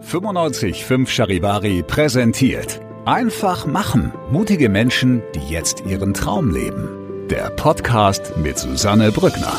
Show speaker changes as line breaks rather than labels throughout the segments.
955 Charivari präsentiert. Einfach machen. Mutige Menschen, die jetzt ihren Traum leben. Der Podcast mit Susanne Brückner.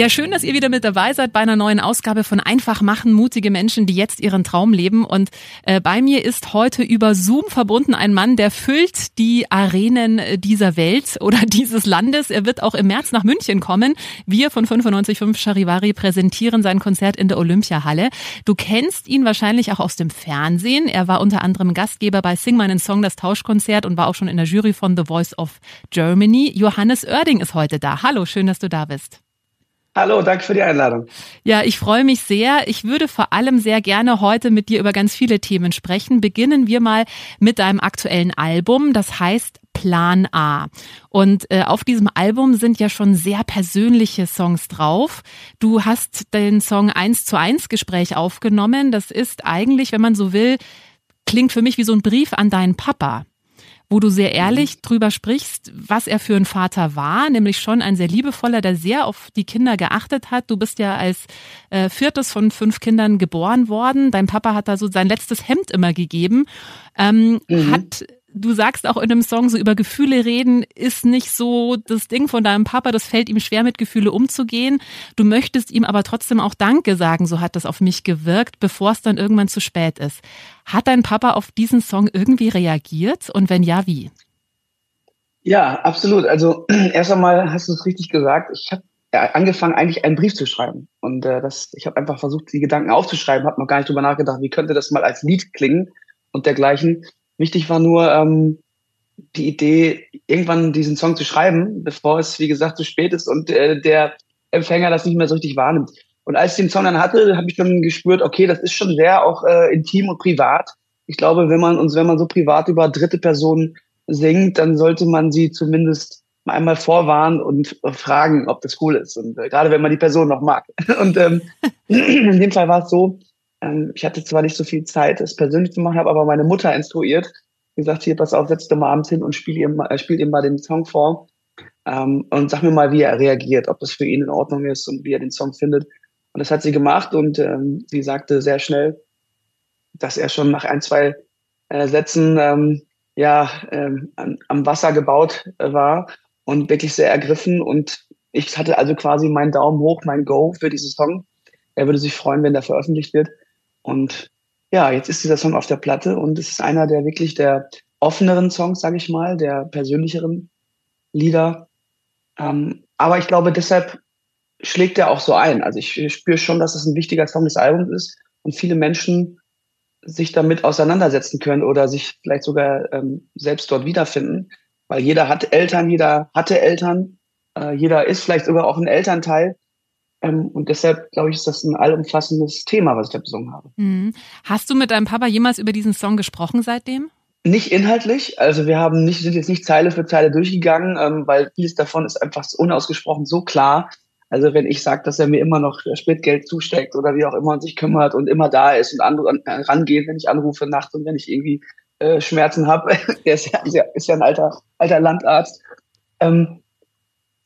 Ja, schön, dass ihr wieder mit dabei seid bei einer neuen Ausgabe von Einfach machen, mutige Menschen, die jetzt ihren Traum leben. Und äh, bei mir ist heute über Zoom verbunden ein Mann, der füllt die Arenen dieser Welt oder dieses Landes. Er wird auch im März nach München kommen. Wir von 955 Charivari präsentieren sein Konzert in der Olympiahalle. Du kennst ihn wahrscheinlich auch aus dem Fernsehen. Er war unter anderem Gastgeber bei Sing meinen Song, das Tauschkonzert und war auch schon in der Jury von The Voice of Germany. Johannes Oerding ist heute da. Hallo, schön, dass du da bist.
Hallo, danke für die Einladung.
Ja, ich freue mich sehr. Ich würde vor allem sehr gerne heute mit dir über ganz viele Themen sprechen. Beginnen wir mal mit deinem aktuellen Album, das heißt Plan A. Und äh, auf diesem Album sind ja schon sehr persönliche Songs drauf. Du hast den Song 1 zu 1 Gespräch aufgenommen. Das ist eigentlich, wenn man so will, klingt für mich wie so ein Brief an deinen Papa wo du sehr ehrlich mhm. drüber sprichst, was er für ein Vater war, nämlich schon ein sehr liebevoller, der sehr auf die Kinder geachtet hat. Du bist ja als äh, viertes von fünf Kindern geboren worden. Dein Papa hat da so sein letztes Hemd immer gegeben. Ähm, mhm. Hat du sagst auch in einem Song, so über Gefühle reden ist nicht so das Ding von deinem Papa, das fällt ihm schwer, mit Gefühle umzugehen. Du möchtest ihm aber trotzdem auch Danke sagen, so hat das auf mich gewirkt, bevor es dann irgendwann zu spät ist. Hat dein Papa auf diesen Song irgendwie reagiert und wenn ja, wie?
Ja, absolut. Also erst einmal hast du es richtig gesagt. Ich habe angefangen, eigentlich einen Brief zu schreiben. Und äh, das, ich habe einfach versucht, die Gedanken aufzuschreiben, habe noch gar nicht drüber nachgedacht, wie könnte das mal als Lied klingen und dergleichen. Wichtig war nur ähm, die Idee, irgendwann diesen Song zu schreiben, bevor es, wie gesagt, zu spät ist und äh, der Empfänger das nicht mehr so richtig wahrnimmt. Und als ich den Song dann hatte, habe ich dann gespürt, okay, das ist schon sehr auch äh, intim und privat. Ich glaube, wenn man uns, wenn man so privat über dritte Personen singt, dann sollte man sie zumindest mal einmal vorwarnen und fragen, ob das cool ist. Und äh, gerade wenn man die Person noch mag. Und ähm, in dem Fall war es so, ähm, ich hatte zwar nicht so viel Zeit, es persönlich zu machen, habe aber meine Mutter instruiert, gesagt, hier, pass auf, setz dich mal abends hin und spiel ihm, äh, spiel ihm mal den Song vor ähm, und sag mir mal, wie er reagiert, ob das für ihn in Ordnung ist und wie er den Song findet. Und das hat sie gemacht und ähm, sie sagte sehr schnell, dass er schon nach ein, zwei äh, Sätzen ähm, ja ähm, an, am Wasser gebaut äh, war und wirklich sehr ergriffen. Und ich hatte also quasi meinen Daumen hoch, mein Go für diesen Song. Er würde sich freuen, wenn der veröffentlicht wird. Und ja, jetzt ist dieser Song auf der Platte und es ist einer der wirklich der offeneren Songs, sage ich mal, der persönlicheren Lieder. Ähm, aber ich glaube, deshalb schlägt er auch so ein. Also ich spüre schon, dass es ein wichtiger Song des Albums ist und viele Menschen sich damit auseinandersetzen können oder sich vielleicht sogar ähm, selbst dort wiederfinden, weil jeder hat Eltern, jeder hatte Eltern, äh, jeder ist vielleicht sogar auch ein Elternteil und deshalb, glaube ich, ist das ein allumfassendes Thema, was ich da besungen habe.
Mhm. Hast du mit deinem Papa jemals über diesen Song gesprochen seitdem?
Nicht inhaltlich, also wir haben nicht, sind jetzt nicht Zeile für Zeile durchgegangen, ähm, weil vieles davon ist einfach unausgesprochen so klar. Also wenn ich sage, dass er mir immer noch Spritgeld zusteckt oder wie auch immer und sich kümmert und immer da ist und andere äh, rangeht, wenn ich anrufe nachts und wenn ich irgendwie äh, Schmerzen habe, er ist ja, ist ja ein alter, alter Landarzt. Ähm,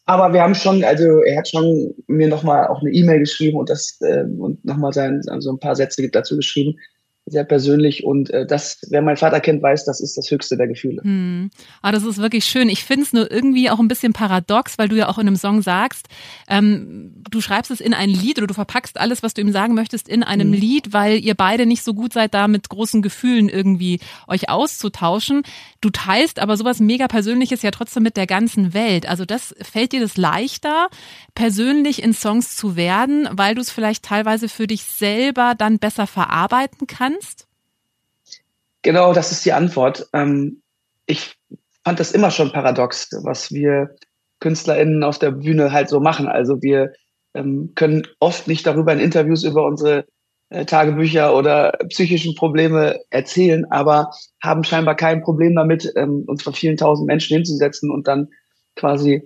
aber wir haben schon, also er hat schon mir nochmal auch eine E-Mail geschrieben und das äh, und nochmal sein, also ein paar Sätze dazu geschrieben, sehr persönlich und äh, das, wer meinen Vater kennt, weiß, das ist das höchste der Gefühle.
Hm. Ah, das ist wirklich schön. Ich finde es nur irgendwie auch ein bisschen paradox, weil du ja auch in einem Song sagst, ähm, du schreibst es in ein Lied oder du verpackst alles, was du ihm sagen möchtest, in einem hm. Lied, weil ihr beide nicht so gut seid, da mit großen Gefühlen irgendwie euch auszutauschen. Du teilst aber sowas mega Persönliches ja trotzdem mit der ganzen Welt. Also das fällt dir das leichter, persönlich in Songs zu werden, weil du es vielleicht teilweise für dich selber dann besser verarbeiten kannst? Kannst?
Genau, das ist die Antwort. Ähm, ich fand das immer schon paradox, was wir KünstlerInnen auf der Bühne halt so machen. Also wir ähm, können oft nicht darüber in Interviews über unsere äh, Tagebücher oder psychischen Probleme erzählen, aber haben scheinbar kein Problem damit, ähm, uns vor vielen tausend Menschen hinzusetzen und dann quasi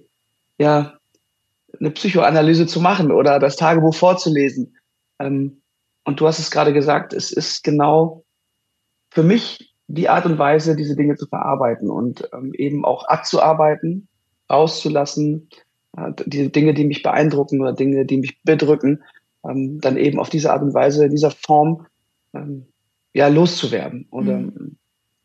ja eine Psychoanalyse zu machen oder das Tagebuch vorzulesen. Ähm, und du hast es gerade gesagt, es ist genau für mich die Art und Weise, diese Dinge zu verarbeiten und ähm, eben auch abzuarbeiten, rauszulassen, äh, die Dinge, die mich beeindrucken oder Dinge, die mich bedrücken, ähm, dann eben auf diese Art und Weise, in dieser Form ähm, ja loszuwerden. Und mhm. ähm,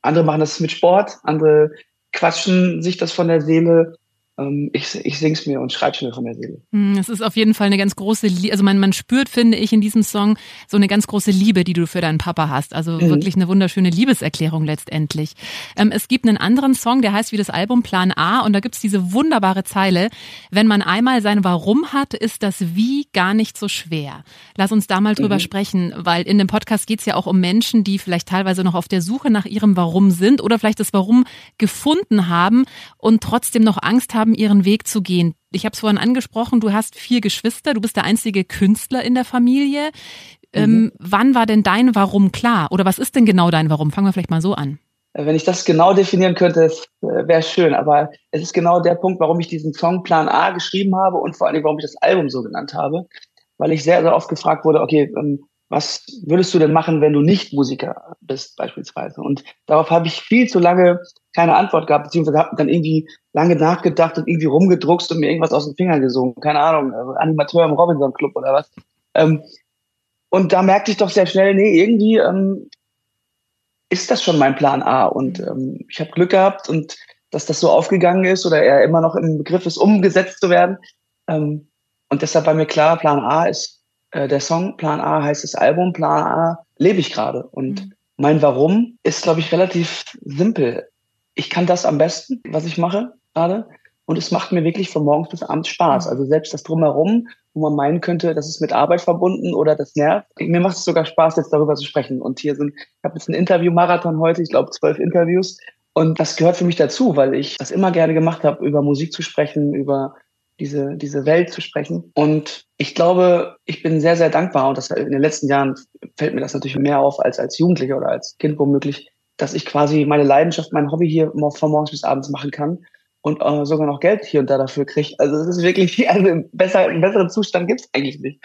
andere machen das mit Sport, andere quatschen sich das von der Seele, ich, ich sing's mir und schreib's mir von der Seele.
Hm, es ist auf jeden Fall eine ganz große, Liebe, also man, man spürt, finde ich, in diesem Song so eine ganz große Liebe, die du für deinen Papa hast. Also mhm. wirklich eine wunderschöne Liebeserklärung letztendlich. Ähm, es gibt einen anderen Song, der heißt wie das Album Plan A und da gibt's diese wunderbare Zeile, wenn man einmal sein Warum hat, ist das Wie gar nicht so schwer. Lass uns da mal drüber mhm. sprechen, weil in dem Podcast geht's ja auch um Menschen, die vielleicht teilweise noch auf der Suche nach ihrem Warum sind oder vielleicht das Warum gefunden haben und trotzdem noch Angst haben, haben, ihren Weg zu gehen. Ich habe es vorhin angesprochen, du hast vier Geschwister, du bist der einzige Künstler in der Familie. Ähm, mhm. wann war denn dein Warum klar? Oder was ist denn genau dein Warum? Fangen wir vielleicht mal so an.
Äh, wenn ich das genau definieren könnte, äh, wäre schön. Aber es ist genau der Punkt, warum ich diesen Song Plan A geschrieben habe und vor allem, warum ich das Album so genannt habe. Weil ich sehr, sehr oft gefragt wurde, okay, ähm, was würdest du denn machen, wenn du nicht Musiker bist, beispielsweise? Und darauf habe ich viel zu lange keine Antwort gehabt, beziehungsweise habe dann irgendwie lange nachgedacht und irgendwie rumgedruckst und mir irgendwas aus den Fingern gesungen. Keine Ahnung, also Animateur im Robinson Club oder was. Ähm, und da merkte ich doch sehr schnell, nee, irgendwie ähm, ist das schon mein Plan A. Und ähm, ich habe Glück gehabt und dass das so aufgegangen ist oder er immer noch im Begriff ist, umgesetzt zu werden. Ähm, und deshalb war mir klar, Plan A ist äh, der Song, Plan A heißt das Album, Plan A lebe ich gerade. Und mhm. mein Warum ist, glaube ich, relativ simpel ich kann das am besten, was ich mache gerade. Und es macht mir wirklich von morgens bis abends Spaß. Also selbst das Drumherum, wo man meinen könnte, das ist mit Arbeit verbunden oder das nervt. Mir macht es sogar Spaß, jetzt darüber zu sprechen. Und hier sind, ich habe jetzt einen Interview-Marathon heute, ich glaube zwölf Interviews. Und das gehört für mich dazu, weil ich das immer gerne gemacht habe, über Musik zu sprechen, über diese, diese Welt zu sprechen. Und ich glaube, ich bin sehr, sehr dankbar. Und das in den letzten Jahren fällt mir das natürlich mehr auf als als Jugendlicher oder als Kind womöglich, dass ich quasi meine Leidenschaft, mein Hobby hier von morgens bis abends machen kann und äh, sogar noch Geld hier und da dafür kriege. Also es ist wirklich, also einen besseren Zustand gibt's eigentlich nicht.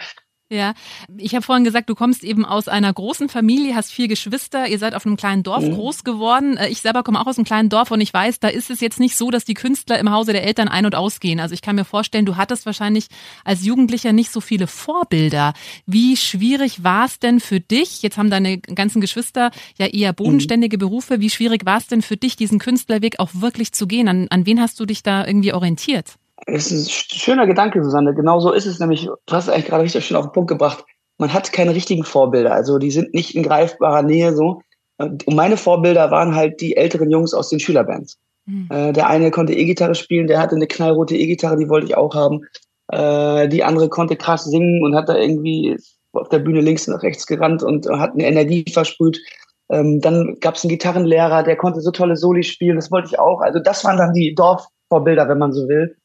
Ja, ich habe vorhin gesagt, du kommst eben aus einer großen Familie, hast vier Geschwister, ihr seid auf einem kleinen Dorf mhm. groß geworden. Äh, ich selber komme auch aus einem kleinen Dorf und ich weiß, da ist es jetzt nicht so, dass die Künstler im Hause der Eltern ein- und ausgehen. Also ich kann mir vorstellen, du hattest wahrscheinlich als Jugendlicher nicht so viele Vorbilder. Wie schwierig war es denn für dich? Jetzt haben deine ganzen Geschwister ja eher bodenständige mhm. Berufe. Wie schwierig war es denn für dich, diesen Künstlerweg auch wirklich zu gehen? An, an wen hast du dich da irgendwie orientiert?
Das ist ein schöner Gedanke, Susanne. Genau so ist es nämlich. Du hast es eigentlich gerade richtig schön auf den Punkt gebracht. Man hat keine richtigen Vorbilder. Also die sind nicht in greifbarer Nähe so. Und meine Vorbilder waren halt die älteren Jungs aus den Schülerbands. Mhm. Äh, der eine konnte E-Gitarre spielen, der hatte eine knallrote E-Gitarre, die wollte ich auch haben. Äh, die andere konnte krass singen und hat da irgendwie auf der Bühne links nach rechts gerannt und hat eine Energie versprüht. Ähm, dann gab es einen Gitarrenlehrer, der konnte so tolle Soli spielen, das wollte ich auch. Also das waren dann die Dorfvorbilder, wenn man so will.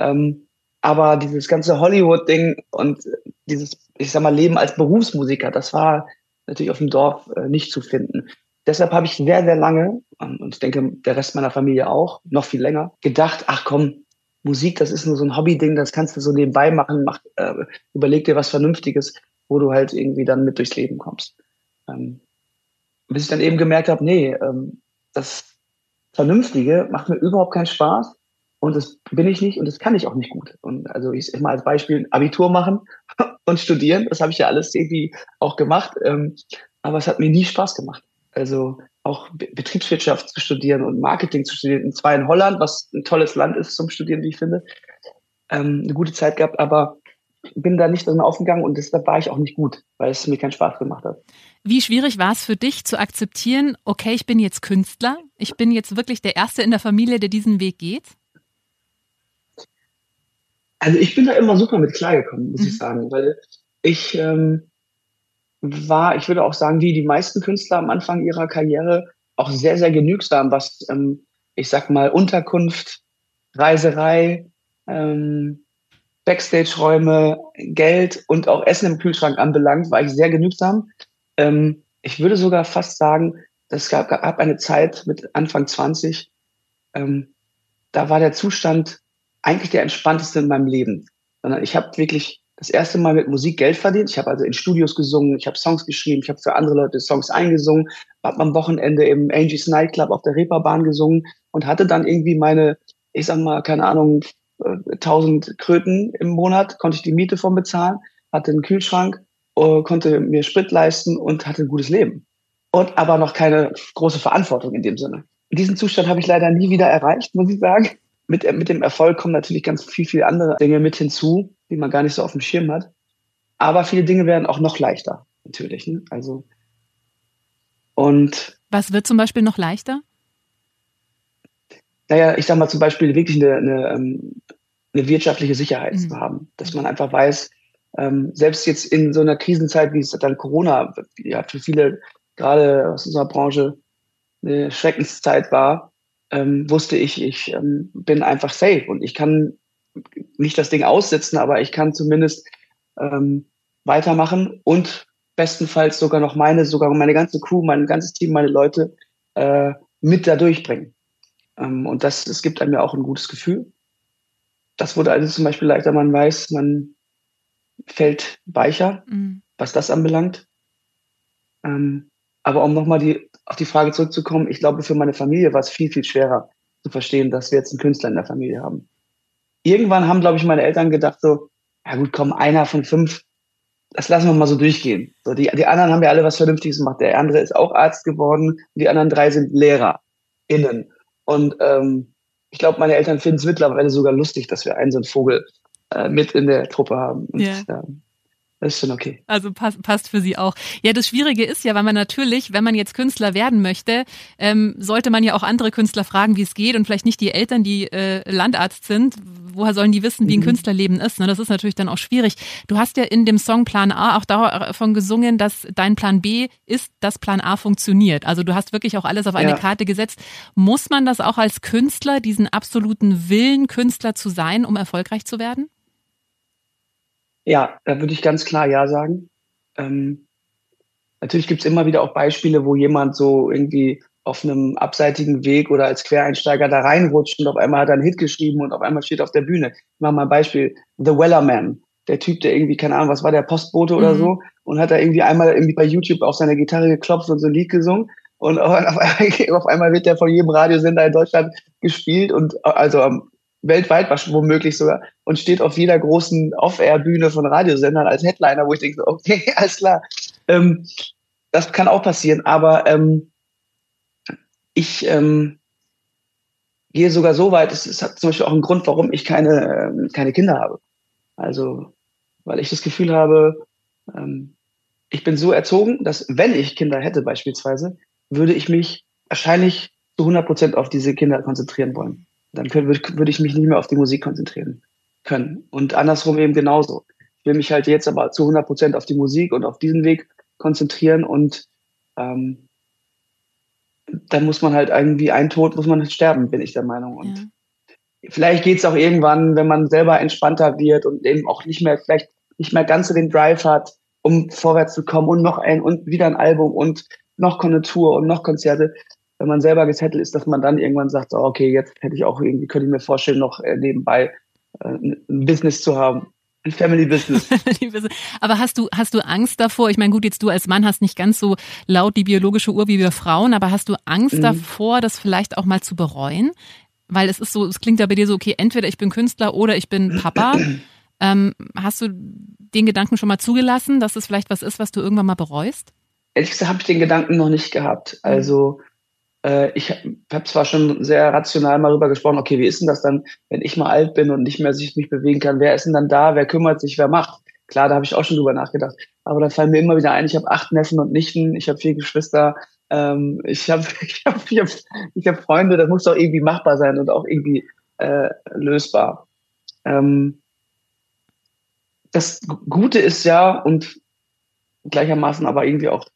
Ähm, aber dieses ganze Hollywood-Ding und dieses, ich sag mal, Leben als Berufsmusiker, das war natürlich auf dem Dorf äh, nicht zu finden. Deshalb habe ich sehr, sehr lange, und ich denke, der Rest meiner Familie auch, noch viel länger, gedacht, ach komm, Musik, das ist nur so ein Hobby-Ding, das kannst du so nebenbei machen, mach, äh, überleg dir was Vernünftiges, wo du halt irgendwie dann mit durchs Leben kommst. Ähm, bis ich dann eben gemerkt habe, nee, ähm, das Vernünftige macht mir überhaupt keinen Spaß und das bin ich nicht und das kann ich auch nicht gut. Und also ich sag mal als Beispiel Abitur machen und studieren, das habe ich ja alles irgendwie auch gemacht. Ähm, aber es hat mir nie Spaß gemacht. Also auch Betriebswirtschaft zu studieren und Marketing zu studieren. Und zwar in Holland, was ein tolles Land ist zum Studieren, wie ich finde. Ähm, eine gute Zeit gehabt, aber bin da nicht drin aufgegangen und deshalb war ich auch nicht gut, weil es mir keinen Spaß gemacht hat.
Wie schwierig war es für dich zu akzeptieren, okay, ich bin jetzt Künstler, ich bin jetzt wirklich der Erste in der Familie, der diesen Weg geht?
Also ich bin da immer super mit klargekommen, muss mhm. ich sagen, weil ich ähm, war, ich würde auch sagen, wie die meisten Künstler am Anfang ihrer Karriere auch sehr, sehr genügsam, was, ähm, ich sag mal, Unterkunft, Reiserei, ähm, Backstage-Räume, Geld und auch Essen im Kühlschrank anbelangt, war ich sehr genügsam. Ähm, ich würde sogar fast sagen, es gab, gab eine Zeit mit Anfang 20, ähm, da war der Zustand eigentlich der entspannteste in meinem Leben. Sondern ich habe wirklich das erste Mal mit Musik Geld verdient. Ich habe also in Studios gesungen, ich habe Songs geschrieben, ich habe für andere Leute Songs eingesungen, habe am Wochenende im Angie's Nightclub auf der Reeperbahn gesungen und hatte dann irgendwie meine, ich sag mal, keine Ahnung, 1000 äh, Kröten im Monat, konnte ich die Miete von bezahlen, hatte einen Kühlschrank, äh, konnte mir Sprit leisten und hatte ein gutes Leben. Und aber noch keine große Verantwortung in dem Sinne. Diesen Zustand habe ich leider nie wieder erreicht, muss ich sagen. Mit, mit dem Erfolg kommen natürlich ganz viel, viel andere Dinge mit hinzu, die man gar nicht so auf dem Schirm hat. Aber viele Dinge werden auch noch leichter, natürlich. Ne? Also, und.
Was wird zum Beispiel noch leichter?
Naja, ich sag mal zum Beispiel wirklich eine, eine, ähm, eine wirtschaftliche Sicherheit mhm. zu haben. Dass man einfach weiß, ähm, selbst jetzt in so einer Krisenzeit, wie es dann Corona ja, für viele, gerade aus unserer Branche, eine Schreckenszeit war, ähm, wusste ich, ich ähm, bin einfach safe und ich kann nicht das Ding aussitzen, aber ich kann zumindest ähm, weitermachen und bestenfalls sogar noch meine, sogar meine ganze Crew, mein ganzes Team, meine Leute äh, mit da durchbringen. Ähm, und das, das gibt einem ja auch ein gutes Gefühl. Das wurde also zum Beispiel leichter, man weiß, man fällt weicher, mhm. was das anbelangt. Ähm, aber um nochmal die, auf die Frage zurückzukommen, ich glaube, für meine Familie war es viel, viel schwerer zu verstehen, dass wir jetzt einen Künstler in der Familie haben. Irgendwann haben, glaube ich, meine Eltern gedacht so, ja gut, komm, einer von fünf, das lassen wir mal so durchgehen. So, die, die anderen haben ja alle was Vernünftiges gemacht. Der andere ist auch Arzt geworden, die anderen drei sind LehrerInnen. Und ähm, ich glaube, meine Eltern finden es mittlerweile sogar lustig, dass wir einen so einen Vogel äh, mit in der Truppe haben. Und,
yeah. ähm, das ist schon okay. Also passt, passt für Sie auch. Ja, das Schwierige ist ja, weil man natürlich, wenn man jetzt Künstler werden möchte, ähm, sollte man ja auch andere Künstler fragen, wie es geht und vielleicht nicht die Eltern, die äh, Landarzt sind. Woher sollen die wissen, wie ein mhm. Künstlerleben ist? Ne? Das ist natürlich dann auch schwierig. Du hast ja in dem Song Plan A auch davon gesungen, dass dein Plan B ist, dass Plan A funktioniert. Also du hast wirklich auch alles auf eine ja. Karte gesetzt. Muss man das auch als Künstler, diesen absoluten Willen, Künstler zu sein, um erfolgreich zu werden?
Ja, da würde ich ganz klar Ja sagen. Ähm, natürlich gibt es immer wieder auch Beispiele, wo jemand so irgendwie auf einem abseitigen Weg oder als Quereinsteiger da reinrutscht und auf einmal hat er einen Hit geschrieben und auf einmal steht auf der Bühne. Ich mache mal ein Beispiel. The Wellerman. Der Typ, der irgendwie, keine Ahnung, was war der, Postbote oder mhm. so und hat da irgendwie einmal irgendwie bei YouTube auf seine Gitarre geklopft und so ein Lied gesungen und auf einmal, auf einmal wird der von jedem Radiosender in Deutschland gespielt und also weltweit womöglich sogar und steht auf jeder großen Off-Air-Bühne von Radiosendern als Headliner, wo ich denke, okay, alles klar. Ähm, das kann auch passieren, aber ähm, ich ähm, gehe sogar so weit, es, es hat zum Beispiel auch einen Grund, warum ich keine, ähm, keine Kinder habe. Also, weil ich das Gefühl habe, ähm, ich bin so erzogen, dass wenn ich Kinder hätte beispielsweise, würde ich mich wahrscheinlich zu 100 Prozent auf diese Kinder konzentrieren wollen dann würde würd ich mich nicht mehr auf die Musik konzentrieren können. Und andersrum eben genauso. Ich will mich halt jetzt aber zu 100 Prozent auf die Musik und auf diesen Weg konzentrieren und ähm, dann muss man halt irgendwie ein Tod muss man sterben, bin ich der Meinung. Und ja. vielleicht geht's auch irgendwann, wenn man selber entspannter wird und eben auch nicht mehr, vielleicht nicht mehr ganz so den Drive hat, um vorwärts zu kommen und noch ein und wieder ein Album und noch Konjunktur und noch Konzerte, wenn man selber gesettelt ist, dass man dann irgendwann sagt, so, okay, jetzt hätte ich auch irgendwie, könnte ich mir vorstellen, noch äh, nebenbei äh, ein Business zu haben. Ein Family Business.
Aber hast du, hast du Angst davor? Ich meine, gut, jetzt du als Mann hast nicht ganz so laut die biologische Uhr wie wir Frauen, aber hast du Angst mhm. davor, das vielleicht auch mal zu bereuen? Weil es ist so, es klingt ja bei dir so, okay, entweder ich bin Künstler oder ich bin Papa. ähm, hast du den Gedanken schon mal zugelassen, dass es vielleicht was ist, was du irgendwann mal bereust?
Ehrlich gesagt habe ich den Gedanken noch nicht gehabt. Also äh, ich habe zwar schon sehr rational mal darüber gesprochen, okay, wie ist denn das dann, wenn ich mal alt bin und nicht mehr sich nicht bewegen kann? Wer ist denn dann da? Wer kümmert sich? Wer macht? Klar, da habe ich auch schon drüber nachgedacht. Aber da fallen mir immer wieder ein, ich habe acht Neffen und Nichten, ich habe vier Geschwister, ähm, ich habe ich hab, ich hab, ich hab Freunde, das muss doch irgendwie machbar sein und auch irgendwie äh, lösbar. Ähm, das Gute ist ja und gleichermaßen aber irgendwie auch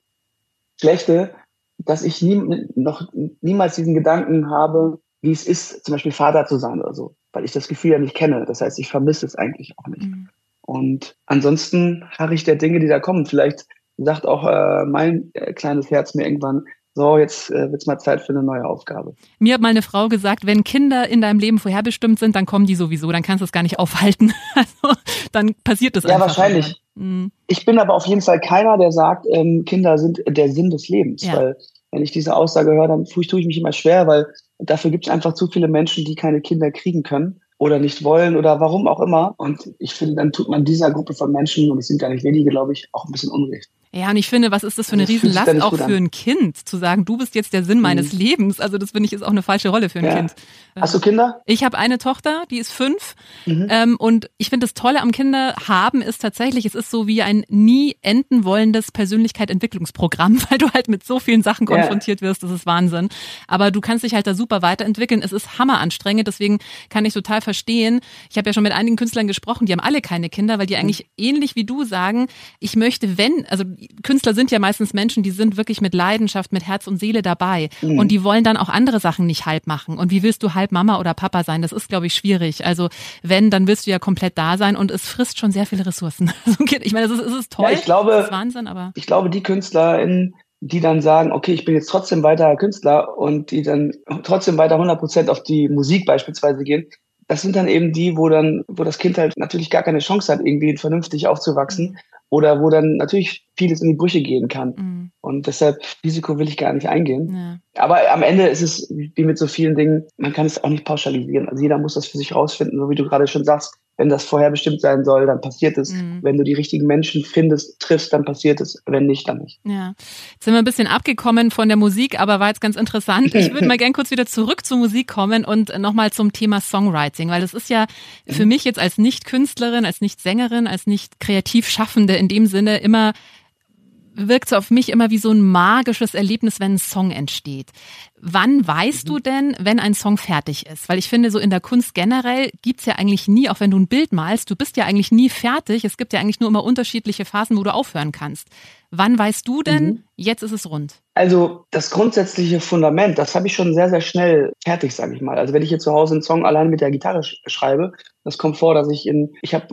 Schlechte, dass ich nie, noch niemals diesen Gedanken habe, wie es ist, zum Beispiel Vater zu sein oder so. weil ich das Gefühl ja nicht kenne. Das heißt, ich vermisse es eigentlich auch nicht. Mhm. Und ansonsten harre ich der Dinge, die da kommen. Vielleicht sagt auch äh, mein äh, kleines Herz mir irgendwann, so, jetzt äh, wird es mal Zeit für eine neue Aufgabe.
Mir hat mal eine Frau gesagt, wenn Kinder in deinem Leben vorherbestimmt sind, dann kommen die sowieso, dann kannst du es gar nicht aufhalten. Also dann passiert es
ja, einfach. Ja, wahrscheinlich. Mhm. Ich bin aber auf jeden Fall keiner, der sagt, ähm, Kinder sind der Sinn des Lebens. Ja. Weil wenn ich diese Aussage höre, dann tue ich mich immer schwer, weil dafür gibt es einfach zu viele Menschen, die keine Kinder kriegen können oder nicht wollen oder warum auch immer. Und ich finde, dann tut man dieser Gruppe von Menschen, und es sind gar nicht wenige, glaube ich, auch ein bisschen Unrecht.
Ja, und ich finde, was ist das für eine also Riesenlast auch für ein Kind, zu sagen, du bist jetzt der Sinn meines mhm. Lebens. Also das finde ich ist auch eine falsche Rolle für ein ja. Kind.
Hast du Kinder?
Ich habe eine Tochter, die ist fünf. Mhm. Ähm, und ich finde, das Tolle am Kinderhaben ist tatsächlich, es ist so wie ein nie enden wollendes Persönlichkeitsentwicklungsprogramm, weil du halt mit so vielen Sachen konfrontiert ja. wirst. Das ist Wahnsinn. Aber du kannst dich halt da super weiterentwickeln. Es ist hammeranstrengend, deswegen kann ich total verstehen. Ich habe ja schon mit einigen Künstlern gesprochen, die haben alle keine Kinder, weil die mhm. eigentlich mhm. ähnlich wie du sagen, ich möchte, wenn, also Künstler sind ja meistens Menschen, die sind wirklich mit Leidenschaft, mit Herz und Seele dabei. Mhm. Und die wollen dann auch andere Sachen nicht halb machen. Und wie willst du halb Mama oder Papa sein? Das ist, glaube ich, schwierig. Also wenn, dann willst du ja komplett da sein und es frisst schon sehr viele Ressourcen. ich meine, es ist, es ist toll. Ja,
ich glaube, das ist Wahnsinn, aber. Ich glaube, die KünstlerInnen, die dann sagen, okay, ich bin jetzt trotzdem weiter Künstler und die dann trotzdem weiter 100 Prozent auf die Musik beispielsweise gehen, das sind dann eben die, wo dann, wo das Kind halt natürlich gar keine Chance hat, irgendwie vernünftig aufzuwachsen mhm oder wo dann natürlich vieles in die Brüche gehen kann. Mhm. Und deshalb Risiko will ich gar nicht eingehen. Ja. Aber am Ende ist es wie mit so vielen Dingen, man kann es auch nicht pauschalisieren. Also jeder muss das für sich rausfinden, so wie du gerade schon sagst wenn das vorherbestimmt sein soll, dann passiert es. Mhm. Wenn du die richtigen Menschen findest, triffst, dann passiert es. Wenn nicht, dann nicht.
Ja. Jetzt sind wir ein bisschen abgekommen von der Musik, aber war jetzt ganz interessant. Ich würde mal gern kurz wieder zurück zur Musik kommen und nochmal zum Thema Songwriting, weil das ist ja für mhm. mich jetzt als Nicht-Künstlerin, als Nicht-Sängerin, als nicht kreativ Schaffende in dem Sinne immer wirkt so auf mich immer wie so ein magisches Erlebnis, wenn ein Song entsteht. Wann weißt du denn, wenn ein Song fertig ist? Weil ich finde, so in der Kunst generell gibt's ja eigentlich nie, auch wenn du ein Bild malst, du bist ja eigentlich nie fertig. Es gibt ja eigentlich nur immer unterschiedliche Phasen, wo du aufhören kannst. Wann weißt du denn, mhm. jetzt ist es rund?
Also das grundsätzliche Fundament, das habe ich schon sehr, sehr schnell fertig, sage ich mal. Also wenn ich hier zu Hause einen Song allein mit der Gitarre sch schreibe, das kommt vor, dass ich in, ich habe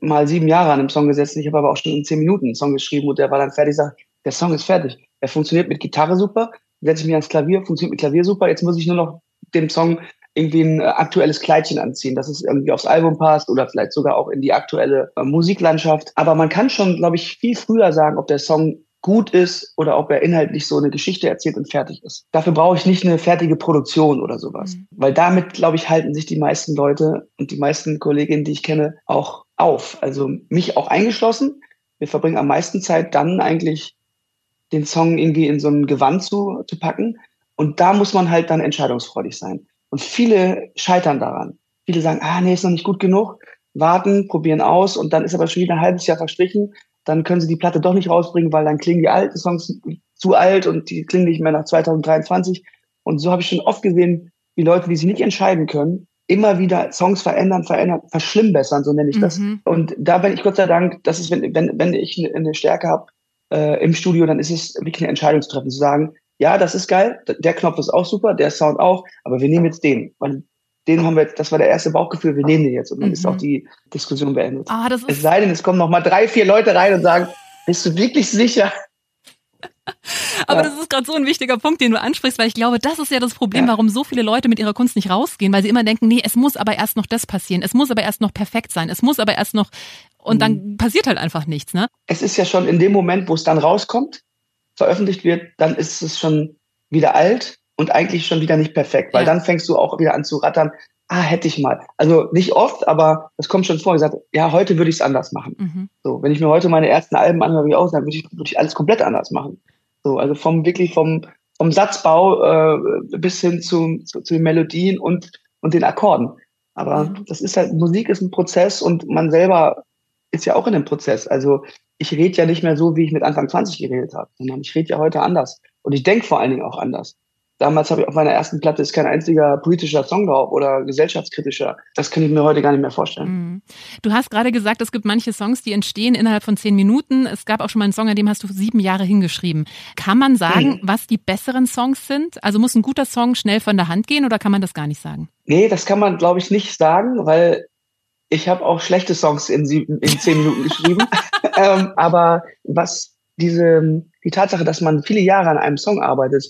mal sieben Jahre an einem Song gesessen, ich habe aber auch schon in zehn Minuten einen Song geschrieben und der war dann fertig, sag, der Song ist fertig. Er funktioniert mit Gitarre super, setze ich mich ans Klavier, funktioniert mit Klavier super, jetzt muss ich nur noch dem Song irgendwie ein äh, aktuelles Kleidchen anziehen, dass es irgendwie aufs Album passt oder vielleicht sogar auch in die aktuelle äh, Musiklandschaft. Aber man kann schon, glaube ich, viel früher sagen, ob der Song gut ist oder ob er inhaltlich so eine Geschichte erzählt und fertig ist. Dafür brauche ich nicht eine fertige Produktion oder sowas. Mhm. Weil damit, glaube ich, halten sich die meisten Leute und die meisten Kolleginnen, die ich kenne, auch auf. Also mich auch eingeschlossen. Wir verbringen am meisten Zeit dann eigentlich den Song irgendwie in so ein Gewand zu, zu packen. Und da muss man halt dann entscheidungsfreudig sein. Und viele scheitern daran. Viele sagen, ah, nee, ist noch nicht gut genug. Warten, probieren aus und dann ist aber schon wieder ein halbes Jahr verstrichen dann können sie die Platte doch nicht rausbringen, weil dann klingen die alten Songs zu alt und die klingen nicht mehr nach 2023. Und so habe ich schon oft gesehen, wie Leute, die sich nicht entscheiden können, immer wieder Songs verändern, verändern, verschlimmbessern, so nenne ich das. Mhm. Und da bin ich Gott sei Dank, das ist, wenn, wenn, wenn ich eine Stärke habe äh, im Studio, dann ist es wirklich eine Entscheidungstreffen, zu sagen, ja, das ist geil, der Knopf ist auch super, der Sound auch, aber wir nehmen jetzt den. Weil den haben wir, das war der erste Bauchgefühl, wir nehmen den jetzt. Und dann mhm. ist auch die Diskussion beendet.
Ah, das ist
es sei denn, es kommen noch mal drei, vier Leute rein und sagen, bist du wirklich sicher?
Aber ja. das ist gerade so ein wichtiger Punkt, den du ansprichst, weil ich glaube, das ist ja das Problem, ja. warum so viele Leute mit ihrer Kunst nicht rausgehen, weil sie immer denken, nee, es muss aber erst noch das passieren, es muss aber erst noch perfekt sein, es muss aber erst noch und dann mhm. passiert halt einfach nichts, ne?
Es ist ja schon in dem Moment, wo es dann rauskommt, veröffentlicht wird, dann ist es schon wieder alt und eigentlich schon wieder nicht perfekt, weil ja. dann fängst du auch wieder an zu rattern, ah, hätte ich mal. Also nicht oft, aber das kommt schon vor. Ich sage, ja, heute würde ich es anders machen. Mhm. So, wenn ich mir heute meine ersten Alben anhöre, wie aus, dann würde ich, würde ich alles komplett anders machen. So, also vom wirklich vom vom Satzbau äh, bis hin zu, zu, zu den Melodien und und den Akkorden. Aber mhm. das ist halt Musik ist ein Prozess und man selber ist ja auch in einem Prozess. Also ich rede ja nicht mehr so, wie ich mit Anfang 20 geredet habe, sondern ich rede ja heute anders und ich denke vor allen Dingen auch anders. Damals habe ich auf meiner ersten Platte ist kein einziger politischer Song drauf oder gesellschaftskritischer. Das kann ich mir heute gar nicht mehr vorstellen. Mhm.
Du hast gerade gesagt, es gibt manche Songs, die entstehen innerhalb von zehn Minuten. Es gab auch schon mal einen Song, an dem hast du sieben Jahre hingeschrieben. Kann man sagen, mhm. was die besseren Songs sind? Also muss ein guter Song schnell von der Hand gehen oder kann man das gar nicht sagen?
Nee, das kann man, glaube ich, nicht sagen, weil ich habe auch schlechte Songs in, sieben, in zehn Minuten geschrieben. ähm, aber was diese, die Tatsache, dass man viele Jahre an einem Song arbeitet,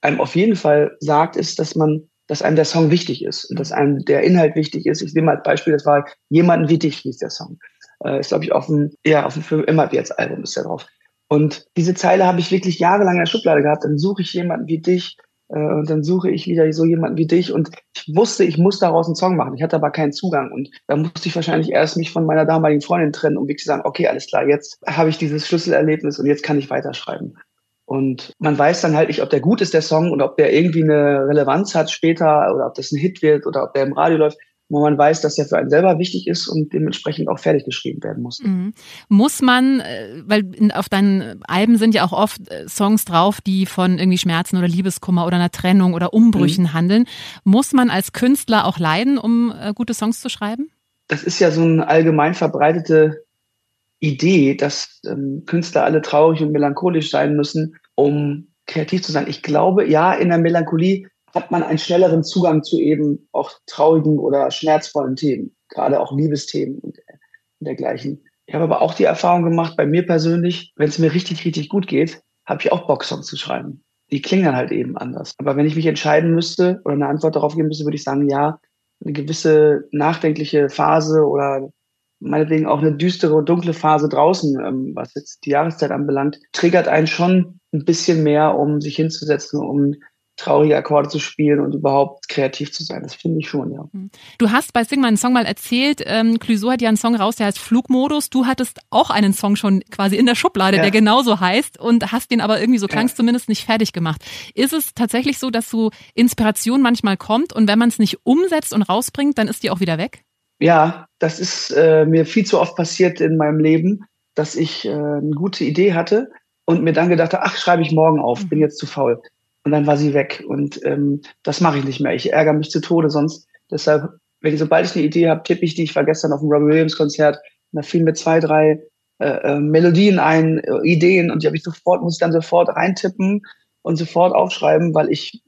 einem auf jeden Fall sagt, ist, dass man, dass einem der Song wichtig ist und dass einem der Inhalt wichtig ist. Ich nehme mal als Beispiel, das war Jemanden wie dich hieß der Song. Äh, ist, glaube ich, auf dem, ja, auf dem Für immer jetzt Album ist der drauf. Und diese Zeile habe ich wirklich jahrelang in der Schublade gehabt. Dann suche ich jemanden wie dich, und dann suche ich wieder so jemanden wie dich und ich wusste, ich muss daraus einen Song machen. Ich hatte aber keinen Zugang und da musste ich wahrscheinlich erst mich von meiner damaligen Freundin trennen, um wirklich zu sagen, okay, alles klar, jetzt habe ich dieses Schlüsselerlebnis und jetzt kann ich weiterschreiben. Und man weiß dann halt nicht, ob der gut ist, der Song, und ob der irgendwie eine Relevanz hat später oder ob das ein Hit wird oder ob der im Radio läuft wo man weiß, dass der für einen selber wichtig ist und dementsprechend auch fertig geschrieben werden muss. Mhm.
Muss man, äh, weil auf deinen Alben sind ja auch oft äh, Songs drauf, die von irgendwie Schmerzen oder Liebeskummer oder einer Trennung oder Umbrüchen mhm. handeln. Muss man als Künstler auch leiden, um äh, gute Songs zu schreiben?
Das ist ja so eine allgemein verbreitete Idee, dass ähm, Künstler alle traurig und melancholisch sein müssen, um kreativ zu sein. Ich glaube, ja, in der Melancholie hat man einen schnelleren Zugang zu eben auch traurigen oder schmerzvollen Themen, gerade auch Liebesthemen und, und dergleichen. Ich habe aber auch die Erfahrung gemacht, bei mir persönlich, wenn es mir richtig, richtig gut geht, habe ich auch Bock, Songs zu schreiben. Die klingen dann halt eben anders. Aber wenn ich mich entscheiden müsste oder eine Antwort darauf geben müsste, würde ich sagen, ja, eine gewisse nachdenkliche Phase oder meinetwegen auch eine düstere und dunkle Phase draußen, ähm, was jetzt die Jahreszeit anbelangt, triggert einen schon ein bisschen mehr, um sich hinzusetzen, um traurige Akkorde zu spielen und überhaupt kreativ zu sein. Das finde ich schon, ja. Hm.
Du hast bei Sing meinen Song mal erzählt, ähm, Clouseau hat ja einen Song raus, der heißt Flugmodus. Du hattest auch einen Song schon quasi in der Schublade, ja. der genauso heißt und hast den aber irgendwie, so klang es ja. zumindest, nicht fertig gemacht. Ist es tatsächlich so, dass so Inspiration manchmal kommt und wenn man es nicht umsetzt und rausbringt, dann ist die auch wieder weg?
Ja, das ist äh, mir viel zu oft passiert in meinem Leben, dass ich äh, eine gute Idee hatte und mir dann gedacht habe, ach, schreibe ich morgen auf, bin mhm. jetzt zu faul und dann war sie weg. Und ähm, das mache ich nicht mehr. Ich ärgere mich zu Tode sonst. Deshalb, wenn ich, sobald ich eine Idee habe, tippe ich die. Ich war gestern auf dem Robbie Williams Konzert und da fielen mir zwei, drei äh, äh, Melodien ein, äh, Ideen und die habe ich sofort, muss ich dann sofort reintippen und sofort aufschreiben, weil ich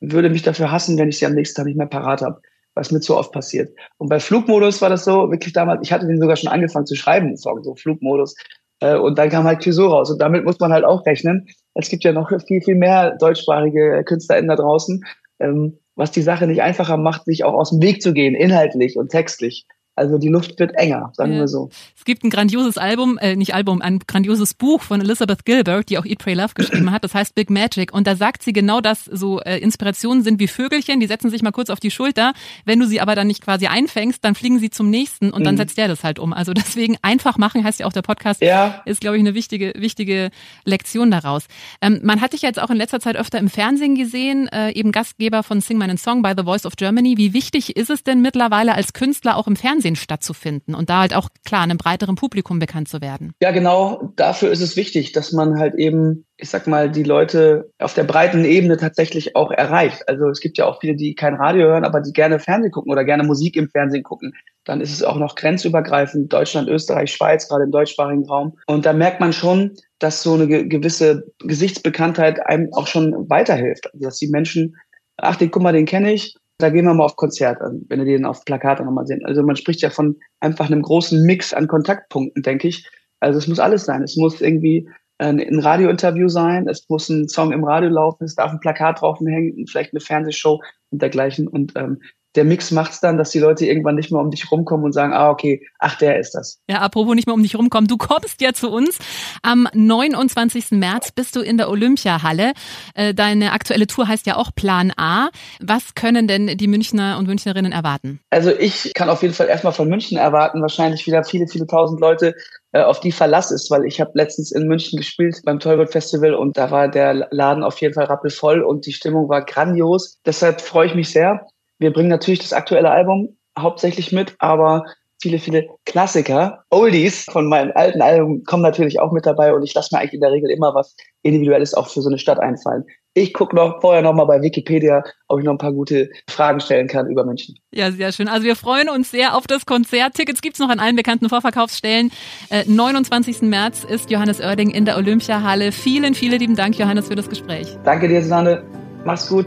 würde mich dafür hassen, wenn ich sie am nächsten Tag nicht mehr parat habe, was mir zu oft passiert. Und bei Flugmodus war das so, wirklich damals, ich hatte den sogar schon angefangen zu schreiben, den Song, so Flugmodus. Äh, und dann kam halt Clouseau raus. Und damit muss man halt auch rechnen. Es gibt ja noch viel, viel mehr deutschsprachige KünstlerInnen da draußen, ähm, was die Sache nicht einfacher macht, sich auch aus dem Weg zu gehen, inhaltlich und textlich. Also die Luft wird enger, sagen ja. wir so.
Es gibt ein grandioses Album, äh, nicht Album, ein grandioses Buch von Elizabeth Gilbert, die auch Eat, Pray, Love geschrieben hat. Das heißt Big Magic. Und da sagt sie genau das, so äh, Inspirationen sind wie Vögelchen, die setzen sich mal kurz auf die Schulter. Wenn du sie aber dann nicht quasi einfängst, dann fliegen sie zum nächsten und dann mhm. setzt der das halt um. Also deswegen einfach machen, heißt ja auch der Podcast, ja. ist, glaube ich, eine wichtige, wichtige Lektion daraus. Ähm, man hat dich jetzt auch in letzter Zeit öfter im Fernsehen gesehen, äh, eben Gastgeber von Sing My Song by The Voice of Germany. Wie wichtig ist es denn mittlerweile als Künstler auch im Fernsehen Fernsehen stattzufinden und da halt auch klar einem breiteren Publikum bekannt zu werden.
Ja, genau. Dafür ist es wichtig, dass man halt eben, ich sag mal, die Leute auf der breiten Ebene tatsächlich auch erreicht. Also es gibt ja auch viele, die kein Radio hören, aber die gerne Fernsehen gucken oder gerne Musik im Fernsehen gucken. Dann ist es auch noch grenzübergreifend, Deutschland, Österreich, Schweiz, gerade im deutschsprachigen Raum. Und da merkt man schon, dass so eine gewisse Gesichtsbekanntheit einem auch schon weiterhilft. Also dass die Menschen, ach, den, guck mal, den kenne ich, da gehen wir mal auf Konzert, wenn du den auf Plakate nochmal sehen. Also man spricht ja von einfach einem großen Mix an Kontaktpunkten, denke ich. Also es muss alles sein. Es muss irgendwie ein, ein Radiointerview sein, es muss ein Song im Radio laufen, es darf ein Plakat drauf hängen, vielleicht eine Fernsehshow und dergleichen. Und ähm, der Mix macht's dann, dass die Leute irgendwann nicht mehr um dich rumkommen und sagen, ah, okay, ach, der ist das.
Ja, apropos nicht mehr um dich rumkommen, du kommst ja zu uns. Am 29. März bist du in der Olympiahalle. Äh, deine aktuelle Tour heißt ja auch Plan A. Was können denn die Münchner und Münchnerinnen erwarten?
Also ich kann auf jeden Fall erstmal von München erwarten, wahrscheinlich wieder viele, viele tausend Leute, äh, auf die Verlass ist, weil ich habe letztens in München gespielt beim Tollwood Festival und da war der Laden auf jeden Fall rappelvoll und die Stimmung war grandios. Deshalb freue ich mich sehr. Wir bringen natürlich das aktuelle Album hauptsächlich mit, aber viele, viele Klassiker, Oldies von meinem alten Album kommen natürlich auch mit dabei und ich lasse mir eigentlich in der Regel immer was Individuelles auch für so eine Stadt einfallen. Ich gucke noch vorher noch mal bei Wikipedia, ob ich noch ein paar gute Fragen stellen kann über München.
Ja, sehr schön. Also wir freuen uns sehr auf das Konzert. Tickets gibt's noch an allen bekannten Vorverkaufsstellen. Äh, 29. März ist Johannes Oerding in der Olympiahalle. Vielen, vielen lieben Dank, Johannes, für das Gespräch.
Danke dir, Susanne. Mach's gut.